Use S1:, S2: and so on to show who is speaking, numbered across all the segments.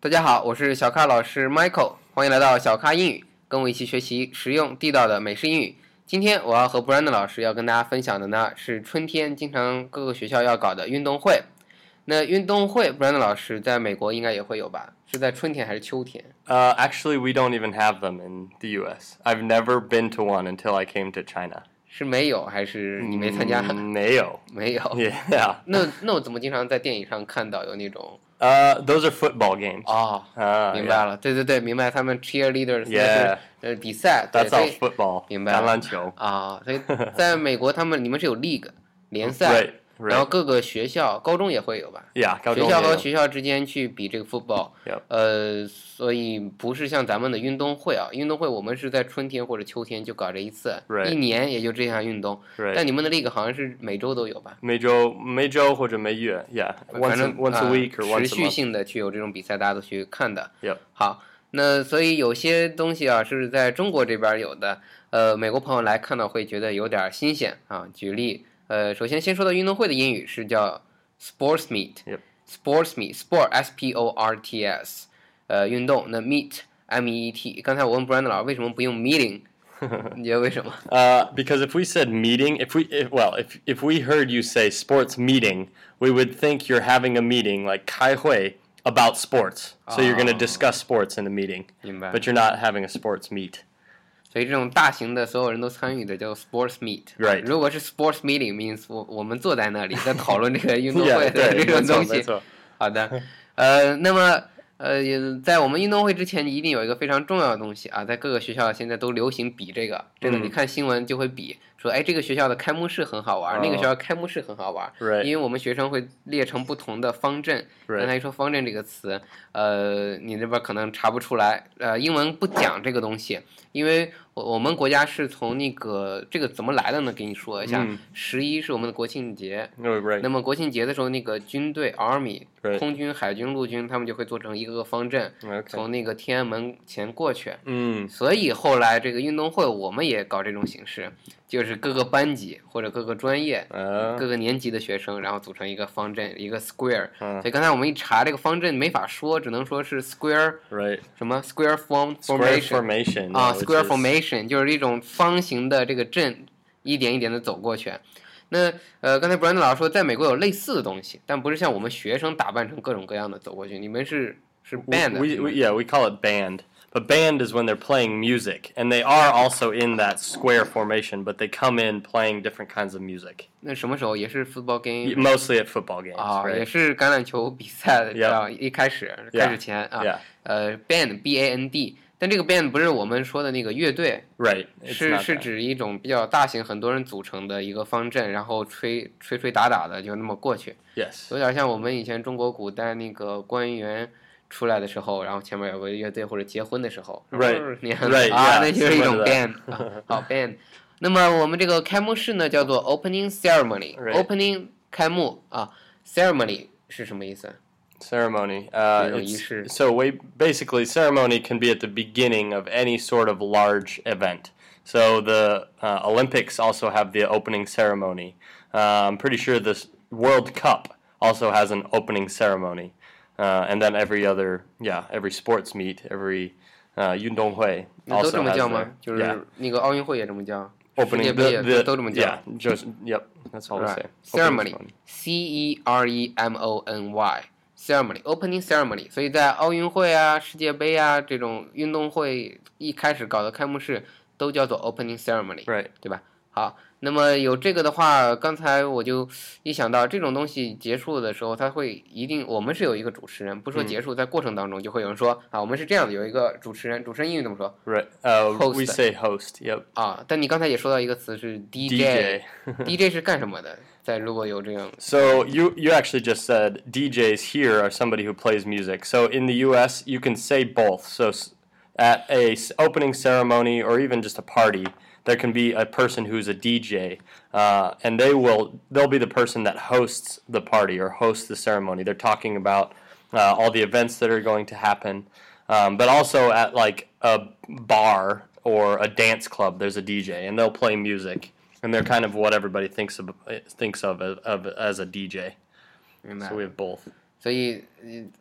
S1: 大家好，我是小咖老师 Michael，欢迎来到小咖英语，跟我一起学习实用地道的美式英语。今天我要和 Brandon 老师要跟大家分享的呢是春天经常各个学校要搞的运动会。那运动会，Brandon 老师在美国应该也会有吧？是在春天还是秋天
S2: ？Uh, actually, we don't even have them in the U.S. I've never been to one until I came to China.
S1: 是没有还是你没参加
S2: ？Mayo.
S1: 没有。
S2: Yeah.
S1: 那那我怎么经常在电影上看到有那种
S2: Uh, those are football games.
S1: 哦
S2: ，Ah,
S1: 明白了，对对对，明白。他们 cheerleaders 是呃比赛，对
S2: That's football.
S1: 明白了。
S2: 橄榄球。
S1: 啊，所以在美国他们你们是有 league 联赛
S2: Right,
S1: 然后.各个学校高中也会有吧
S2: ？Yeah, 高
S1: 学。校和学校之间去比这个
S2: football，Yep.
S1: 呃，所以不是像咱们的运动会啊，运动会我们是在春天或者秋天就搞这一次.一年也就这项运动。但你们的 league 好像是每周都有吧？
S2: 每周每周或者每月，yeah,
S1: 反
S2: once a,
S1: 正
S2: once a
S1: 啊
S2: week
S1: 持续.性的去有这种比赛，大家都去看的。好，那所以有些东西啊是在中国这边有的，呃，美国朋友来看到会觉得有点新鲜啊。举例，呃，首先先说到运动会的英语是叫 sports meet。
S2: Yep.
S1: sports meet，sport s p o r t s，呃，运动。那 meet m e e t，刚才我问 Brandon 老师为什么不用 meeting，你觉得为什么？
S2: Uh, because if we said meeting, if we if, well, if if we heard you say sports meeting, we would think you're having a meeting like 开会 about sports. So you're going to
S1: Oh.
S2: discuss sports in the meeting,
S1: 明白。
S2: but you're not having a sports meet.
S1: 所以这种大型的所有人都参与的叫 sports meet。
S2: Right.
S1: 如果是 sports meeting means 我我们坐在那里在讨论这个运动会的
S2: 对，
S1: 这种东西。好的，呃，那么呃，也在我们运动会之前，一定有一个非常重要的东西啊，在各个学校现在都流行比这个，真的，
S2: 嗯
S1: 你看新闻就会比，说哎，这个学校的开幕式很好玩，那个学校开幕式很好玩
S2: ，Right.
S1: 因为我们学生会列成不同的方阵。刚才说方阵这个词，呃，你那边可能查不出来，呃，英文不讲这个东西，因为我我们国家是从那个这个怎么来的呢？给你说一下
S2: 嗯，
S1: 十一是我们的国庆节
S2: ，Oh.
S1: 那么国庆节的时候，那个军队 army. 空军、海军、陆军，他们就会做成一个个方阵.从那个天安门前过去。
S2: Mm.
S1: 所以后来这个运动会，我们也搞这种形式，就是各个班级或者各个专业、
S2: Uh,
S1: 各个年级的学生，然后组成一个方阵，一个 square。
S2: 嗯
S1: 所以刚才我们一查这个方阵没法说，只能说是 square
S2: right.
S1: 什么 square form
S2: Square
S1: formation
S2: formation.
S1: 啊 which，square
S2: is-
S1: 就是一种方形的这个阵，一点一点的走过去。那呃，刚才 Brandon 老师说，在美国有类似的东西，但不是像我们学生打扮成各种各样的走过去，你们是是 band 的
S2: We, yeah, we call it band. But band is when they're playing music, and they are also in that square formation, but they come in playing different kinds of music.
S1: 那什么时候也是 football game
S2: Mostly at football games,
S1: 啊，也?是橄榄球比赛的这样一开始开始前啊呃 band b a n d，但这个 band 不是我们说的那个乐队
S2: ，Right.
S1: 是是指一种比较大型、很多人组成的一个方阵，然后吹吹吹打打的就那么过去
S2: ，Yes.
S1: 有点像我们以前中国古代那个官员出来的时候，然后前面有个乐队或者结婚的时候
S2: Right
S1: 啊那就是一种 band，啊好 band。那么我们这个开幕式呢，叫做 opening ceremony，opening 开幕啊，ceremony 是什么意思？
S2: ceremony. Uh,
S1: 这种
S2: it's-
S1: 仪式。
S2: so we basically ceremony can be at the beginning of any sort of large event. So the uh, Olympics also have the opening ceremony. Uh, I'm pretty sure this World Cup also has an opening ceremony, uh, and then every other yeah every sports meet every uh, 运动会
S1: 那都
S2: also
S1: 这么
S2: has
S1: 叫吗
S2: their-？
S1: 就
S2: yeah
S1: 是那个奥运会也这么叫，世
S2: opening
S1: 界
S2: the,
S1: 杯也
S2: the
S1: 都这么叫。
S2: yeah just yep that's all they
S1: Right.
S2: say Opening
S1: Ceremony. C E R E M O N Y ceremony opening ceremony，所以在奥运会啊、世界杯啊这种运动会一开始搞的开幕式都叫做 opening
S2: ceremony，right
S1: 对吧？好，那么有这个的话，刚才我就一想到这种东西结束的时候，它会一定我们是有一个主持人，不说结束，在过程当中就会有人说啊，我们是这样的，有一个主持人，主持人英语怎么说
S2: right uh, we say host yep
S1: 啊？但你刚才也说到一个词是
S2: DJ
S1: DJ 是干什么的？在如果有这样
S2: So you you actually just said DJs here are somebody who plays music. So in the U.S., you can say both. So at a opening ceremony or even just a party, there can be a person who's a DJ, uh, and they will they'll be the person that hosts the party or hosts the ceremony. They're talking about uh, all the events that are going to happen, um, but also at like a bar or a dance club, there's a DJ, and they'll play music, and they're kind of what everybody thinks of thinks of, of as a DJ. so we have both.
S1: So you, you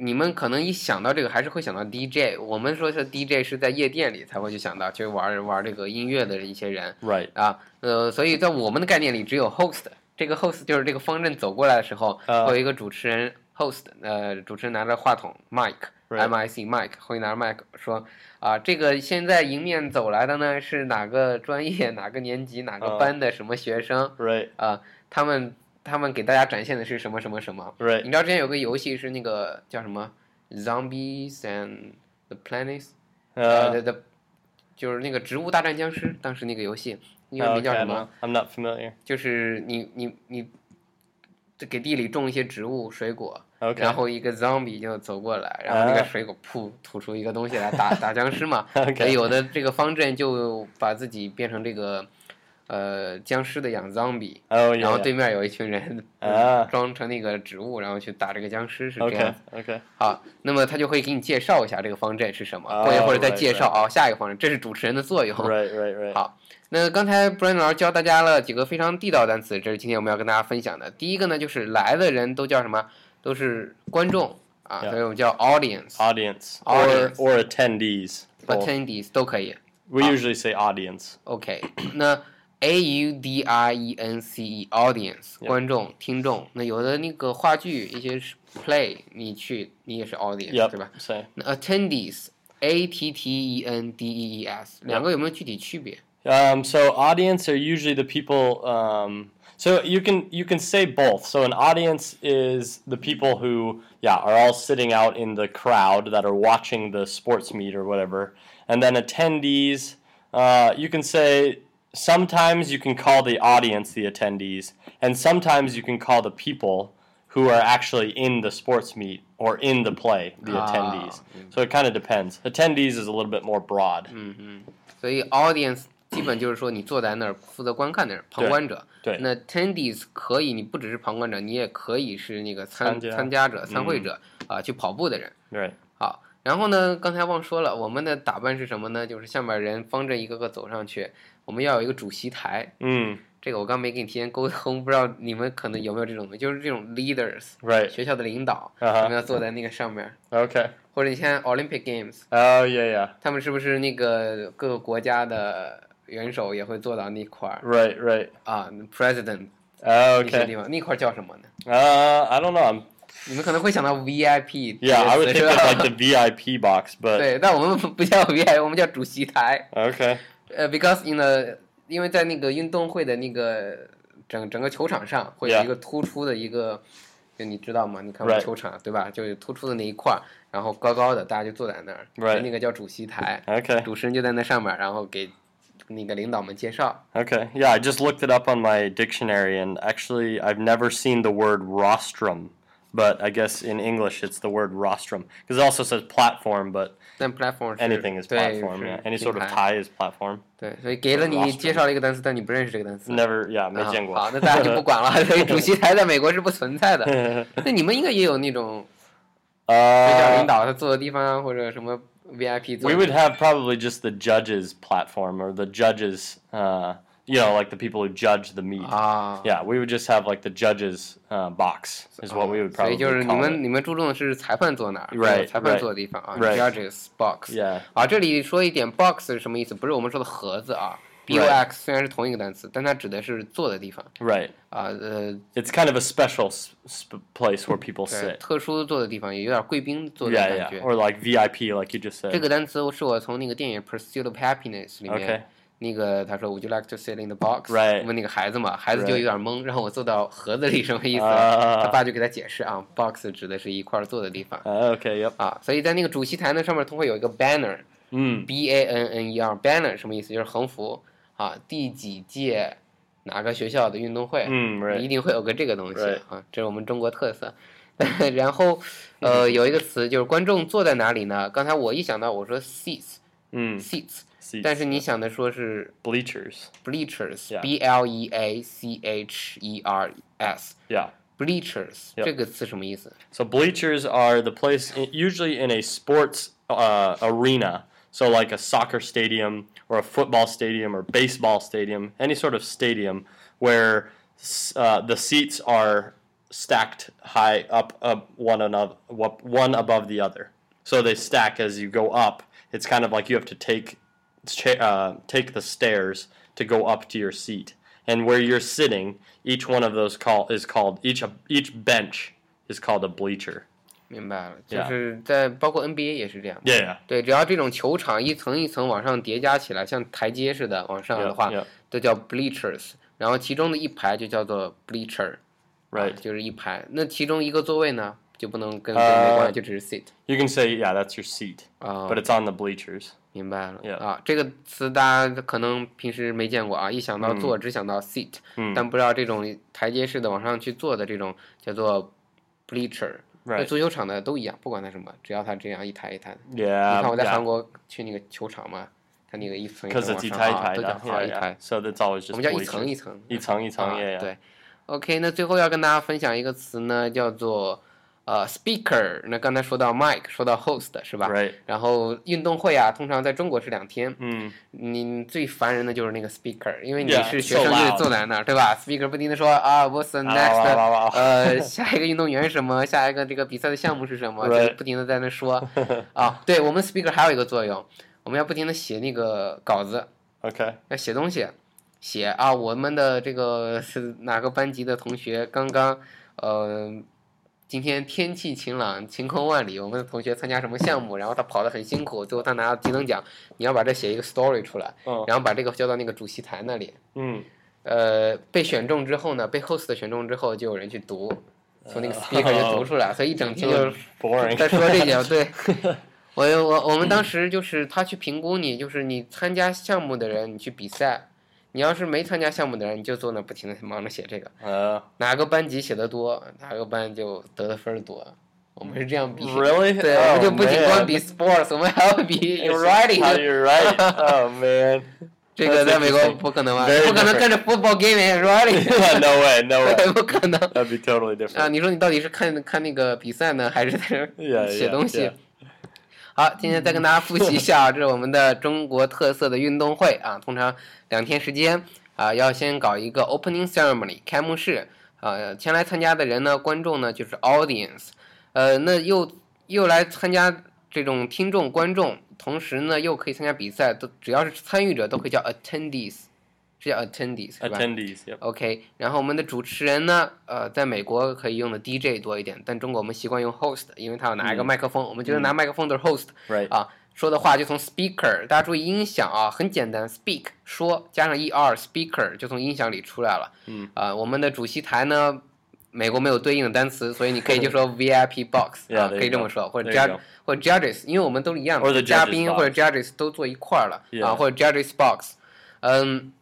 S1: 你们可能一想到这个，还是会想到 DJ。我们说是 DJ 是在夜店里才会去想到，去玩玩这个音乐的一些人
S2: Right.
S1: 啊。呃，所以在我们的概念里，只有 host。这个 host 就是这个方阵走过来的时候，
S2: 啊
S1: 会有一个主持人 host，呃，主持人拿着话筒 mic。
S2: Right.
S1: M I C Mike 会拿着麦克说啊，这个现在迎面走来的呢是哪个专业、哪个年级、哪个
S2: 啊
S1: 班的什么学生
S2: Right.
S1: 啊？他们他们给大家展现的是什么什么什么
S2: ？Right.
S1: 你知道之前有个游戏是那个叫什么 Zombies and the Planets，呃
S2: Uh,
S1: 的的，就是那个植物大战僵尸，当时那个游戏英文名叫什么
S2: know.？I'm not familiar.
S1: 就是你你你，就给地里种一些植物水果
S2: ，Okay.
S1: 然后一个 zombie 就走过来，然后那个
S2: 啊
S1: 水果噗吐出一个东西来打打僵尸嘛。有的这个方阵就把自己变成这个呃僵尸的养
S2: zombie，Oh
S1: 然后.对面有一群人
S2: 啊
S1: 装成那个植物，然后去打这个僵尸，是这.样。
S2: Okay.
S1: 好，那么他就会给你介绍一下这个方阵是什么，
S2: 哦
S1: 过一会儿再介绍哦下一个方阵，这是主持人的作用。
S2: Right. Right. Right.
S1: 好，那刚才 Brian 老师教大家了几个非常地道的单词，这是今天我们要跟大家分享的。第一个呢，就是来的人都叫什么？都是观众啊.所以我们叫 audience、
S2: Audience,
S1: Audience.
S2: or or attendees。
S1: Attendees 都可以。
S2: We usually say audience.
S1: OK，那 A U D I E N C E audience
S2: Yeah.
S1: 观众、听众。那有的那个话剧一些是 play，你去你也是 audience、
S2: Yep.
S1: 对吧？
S2: Say.
S1: 那 attendees A T T E N D E E S 两个有没有具体区别？
S2: Um, so audience are usually the people. Um, so you can you can say both. So an audience is the people who yeah are all sitting out in the crowd that are watching the sports meet or whatever, and then attendees. Uh, you can say sometimes you can call the audience the attendees, and sometimes you can call the people who are actually in the sports meet or in the play the
S1: Ah,
S2: attendees. So it kind of depends. Attendees is a little bit more broad.
S1: 所以 audience 基本就是说你坐在那儿负责观看的人，旁观者。
S2: 对
S1: 那 attendees 可以，你不只是旁观者，你也可以是那个参
S2: 参加
S1: 参加者、参会者啊、去跑步的人。
S2: Right.
S1: 好，然后呢，刚才忘说了，我们的打扮是什么呢？就是下面人方阵一个个走上去， 我们要有一个主席台，
S2: 嗯，
S1: 这个我刚没给你提前沟通，不知道你们可能有没有这种，就是这种 leaders，学校的领导，我们要坐在那个上面
S2: ，OK，
S1: 或者你像 Olympic Games，
S2: 哦，Yeah，Yeah，
S1: 他们是不是那个各个国家的元首也会坐到那块儿
S2: ？Right，Right，
S1: 啊，President，那些地方，那块儿叫什么呢？
S2: 呃，I don't know，
S1: 你们可能会想到 VIP，Yeah，I
S2: would think like the VIP box，But
S1: 对，但我们不叫 VIP，我们叫主席台
S2: ，OK。
S1: 呃，because in the，因为在那个运动会的那个整整个球场上会有
S2: Yeah.
S1: 一个突出的一个，就你知道吗？你看过
S2: Right.
S1: 球场对吧？就有突出的那一块儿，然后高高的，大家就坐在那儿
S2: Right.
S1: 那个叫主席台，
S2: Okay.
S1: 主持人就在那上面，然后给那个领导们介绍。
S2: Okay. Yeah, I just looked it up on my dictionary, and actually, I've never seen the word rostrum, but I guess in English it's the word rostrum because it also says platform, but
S1: 但 platform 是
S2: anything is
S1: 对
S2: platform.
S1: 是
S2: Yeah, any
S1: 平
S2: sort of
S1: 台
S2: tie is platform.
S1: 对，所以给了你
S2: Rostrum
S1: 介绍了一个单词，但你不认识这个单词。
S2: Never. Yeah,
S1: 啊
S2: 没见过。
S1: 好，那大家就不管了。所以主席台在美国是不存在的。那你们应该也有那种学校领
S2: Uh,
S1: 导他坐的地方啊，或者什么 VIP 坐
S2: we
S1: 的
S2: would have probably just the judges platform or the judges. Uh, you know, like the people who judge the meet.
S1: 啊。
S2: Yeah, we would just have like the judges uh, box is what we would
S1: 所以
S2: probably
S1: 就是你
S2: call
S1: 们
S2: it.
S1: 你们注重的是裁判坐哪儿
S2: Right,
S1: 裁判
S2: right,
S1: 坐的地方啊
S2: right.
S1: judges box。
S2: Yeah,
S1: 啊，这里说一点，box 是什么意思？不是我们说的盒子啊
S2: Right.
S1: ，box 虽然是同一个单词，但它指的是坐的地方
S2: right.
S1: 啊，呃，
S2: It's kind of a special s- sp- place where people
S1: 对，
S2: sit.
S1: 特殊坐的地方，也有点贵宾坐的
S2: Yeah,
S1: 感
S2: yeah.
S1: 觉。
S2: Or like VIP, like you just said.
S1: 这个单词是我从那个电影《Pursuit of Happiness》里面
S2: Okay.
S1: 那个他说 Would you like to sit in the
S2: box？Right.
S1: 问那个孩子嘛，孩子就.有点懵，让我坐到盒子里什么意思？
S2: 啊
S1: 他爸就给他解释啊，box 指的是一块儿坐的地方
S2: Uh, okay.
S1: 啊，所以在那个主席台呢上面它会有一个 banner，b
S2: Mm.
S1: a n n e r，banner 什么意思？就是横幅啊，第几届哪个学校的运动会
S2: ，Mm,
S1: 一.定会有个这个东西.啊，这是我们中国特色。然后呃有一个词就是观众坐在哪里呢？刚才我一想到我说 seats
S2: Mm. seats，Seats.
S1: 但是你想的说是
S2: Bleachers.
S1: bleachers
S2: Yeah.
S1: b l e a c h e r s
S2: Yeah.
S1: bleachers
S2: Yep.
S1: 这个词什么意思？
S2: So bleachers are the place, in, usually in a sports uh, arena. So like a soccer stadium or a football stadium or baseball stadium, any sort of stadium where s- uh, the seats are stacked high up up one another one above the other. So they stack as you go up. It's kind of like you have to take uh, take the stairs to go up to your seat. And where you're sitting, each one of those call is called each each bench is called a bleacher.
S1: 明白了，就是在包括 NBA 也是这样。
S2: Yeah.
S1: 对，只要这种球场一层一层往上叠加起来，像台阶似的往上的话
S2: Yeah, yeah.
S1: 都叫 bleachers。然后其中的一排就叫做 bleacher，
S2: Right.
S1: 就是一排。那其中一个座位呢，就不能跟这
S2: 呃
S1: 个没关系，就只是 seat。
S2: You can say yeah, that's your seat,
S1: 啊、
S2: but it's on the bleachers.
S1: 明白了.啊，这个词大家可能平时没见过啊，一想到坐只想到 seat，、
S2: 嗯
S1: 但不知道这种台阶式的往上去坐的这种叫做 bleacher。足球场的都一样，不管它什么，只要它这样一台一台的。你.看我在韩国去那个球场嘛，它那个一层一层
S2: Because
S1: 往上
S2: itai
S1: 啊，都叫
S2: down.
S1: 好一
S2: yeah.
S1: 排
S2: ，So that's always
S1: 我们叫一层一层。
S2: 一层一层.
S1: 对，OK，那最后要跟大家分享一个词呢，叫做呃 speaker。那刚才说到 mic，说到 host 是吧
S2: Right.
S1: 然后运动会啊，通常在中国是两天。
S2: Mm.
S1: 你最烦人的就是那个 speaker，因为你是学生就得.坐在那儿，对吧？speaker 不停的说啊，what's the
S2: 啊
S1: next，、呃，下一个运动员是什么？下一个这个比赛的项目是什么.就不停的在那说。啊，对我们 speaker 还有一个作用，我们要不停的写那个稿子
S2: ，Okay.
S1: 要写东西，写啊，我们的这个是哪个班级的同学刚刚呃。今天天气晴朗，晴空万里。我们的同学参加什么项目？然后他跑得很辛苦，最后他拿了几等奖。你要把这写一个 story 出来，
S2: 嗯
S1: 然后把这个交到那个主席台那里。
S2: Mm.
S1: 呃，被选中之后呢，被 host 选中之后，就有人去读，从那个 speaker 就读出来，所以一整天就
S2: Boring.
S1: 在说这些。对，我我我们当时就是他去评估你，就是你参加项目的人，你去比赛，你要是没参加项目的人，你就坐那不停的忙着写这个
S2: ，Uh,
S1: 哪个班级写的多，哪个班就得的分儿多。我们是这样比。
S2: really?
S1: 对，我们
S2: Oh,
S1: 就不仅光比 sports，我们还要比 writing。
S2: Oh man.
S1: 这个在美国不可能啊，不可能看着 football game and writing。
S2: no way. No way.
S1: 对，不可能。
S2: That'd be totally
S1: 啊
S2: ，different.
S1: 你说你到底是看看那个比赛呢，还是在这写东西？好，今天再跟大家复习一下啊，这是我们的中国特色的运动会啊，通常两天时间啊，要先搞一个 opening ceremony 开幕式啊，前来参加的人呢，观众呢就是 audience，呃，那又又来参加这种听众观众，同时呢又可以参加比赛，都只要是参与者都可以叫 attendees，是叫 attendees 是吧
S2: ？Attendees. Yep.
S1: OK，然后我们的主持人呢，呃，在美国可以用的 DJ 多一点，但中国我们习惯用 host，因为他要拿一个
S2: 嗯
S1: 麦克风，我们觉得拿麦克风都是 host. 啊，说的话就从 speaker，大家注意音响啊，很简单，speak 说加上 er speaker 就从音响里出来了。
S2: 嗯，
S1: 啊，我们的主席台呢，美国没有对应的单词，所以你可以就说 VIP box 啊
S2: Yeah,
S1: 可以这么说，或者 judge. 或者 judges，因为我们都是一样
S2: Or
S1: 的，嘉宾.或者 judges 都坐一块儿了
S2: Yeah.
S1: 啊，或者 judges box，嗯。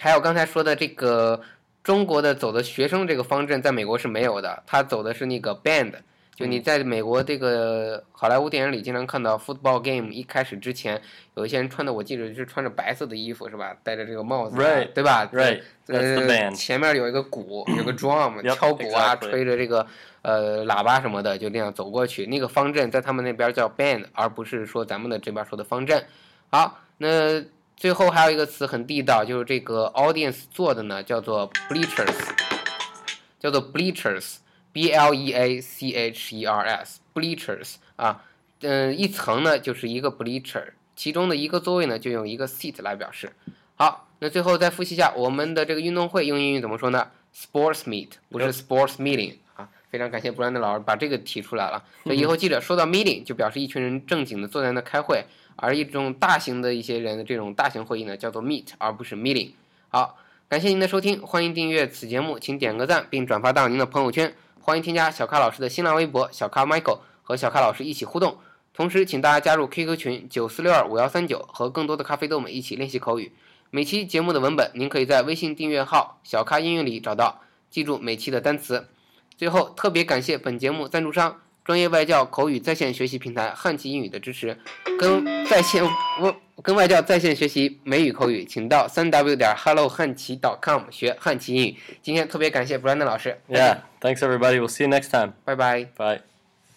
S1: 还有刚才说的这个中国的走的学生这个方阵，在美国是没有的，他走的是那个 band。就你在美国这个好莱坞电影里经常看到 football game 一开始之前，有一些人穿的我记得是穿着白色的衣服是吧？戴着这个帽子啊、
S2: Right,
S1: 对吧
S2: band.
S1: 前面有一个鼓，有个
S2: drum，Yep,
S1: 敲鼓啊.吹着这个呃喇叭什么的，就那样走过去。那个方阵在他们那边叫 band，而不是说咱们的这边说的方阵。好，那最后还有一个词很地道，就是这个 audience 做的呢，叫做 bleachers，叫做 bleachers，b l e a c h e r s，bleachers 啊，嗯、一层呢就是一个 bleacher，其中的一个座位呢就用一个 seat 来表示。好，那最后再复习一下我们的这个运动会用英语怎么说呢？Sports meet 不是 sports meeting 啊。非常感谢布兰德老师把这个提出来了。那以以后记着，说到 meeting 就表示一群人正经的坐在那开会，而一种大型的一些人的这种大型会议呢叫做 meet，而不是 meeting。好，感谢您的收听，欢迎订阅此节目，请点个赞并转发到您的朋友圈。欢迎添加小咖老师的新浪微博小咖 Michael 和小咖老师一起互动。同时，请大家加入 QQ 群九四六二五幺三九，和更多的咖啡豆们一起练习口语。每期节目的文本，您可以在微信订阅号“小咖英语”里找到。记住每期的单词。最后，特别感谢本节目赞助商专业外教口语在线学习平台汉奇英语的支持。跟在线我跟外教在线学习美语口语，请到三 w 点 hello 汉奇 .com 学汉奇英语。今天特别感谢 Brandon 老师
S2: ，Yeah. Thanks everybody. We'll see you next time.
S1: Bye bye.。
S2: Bye.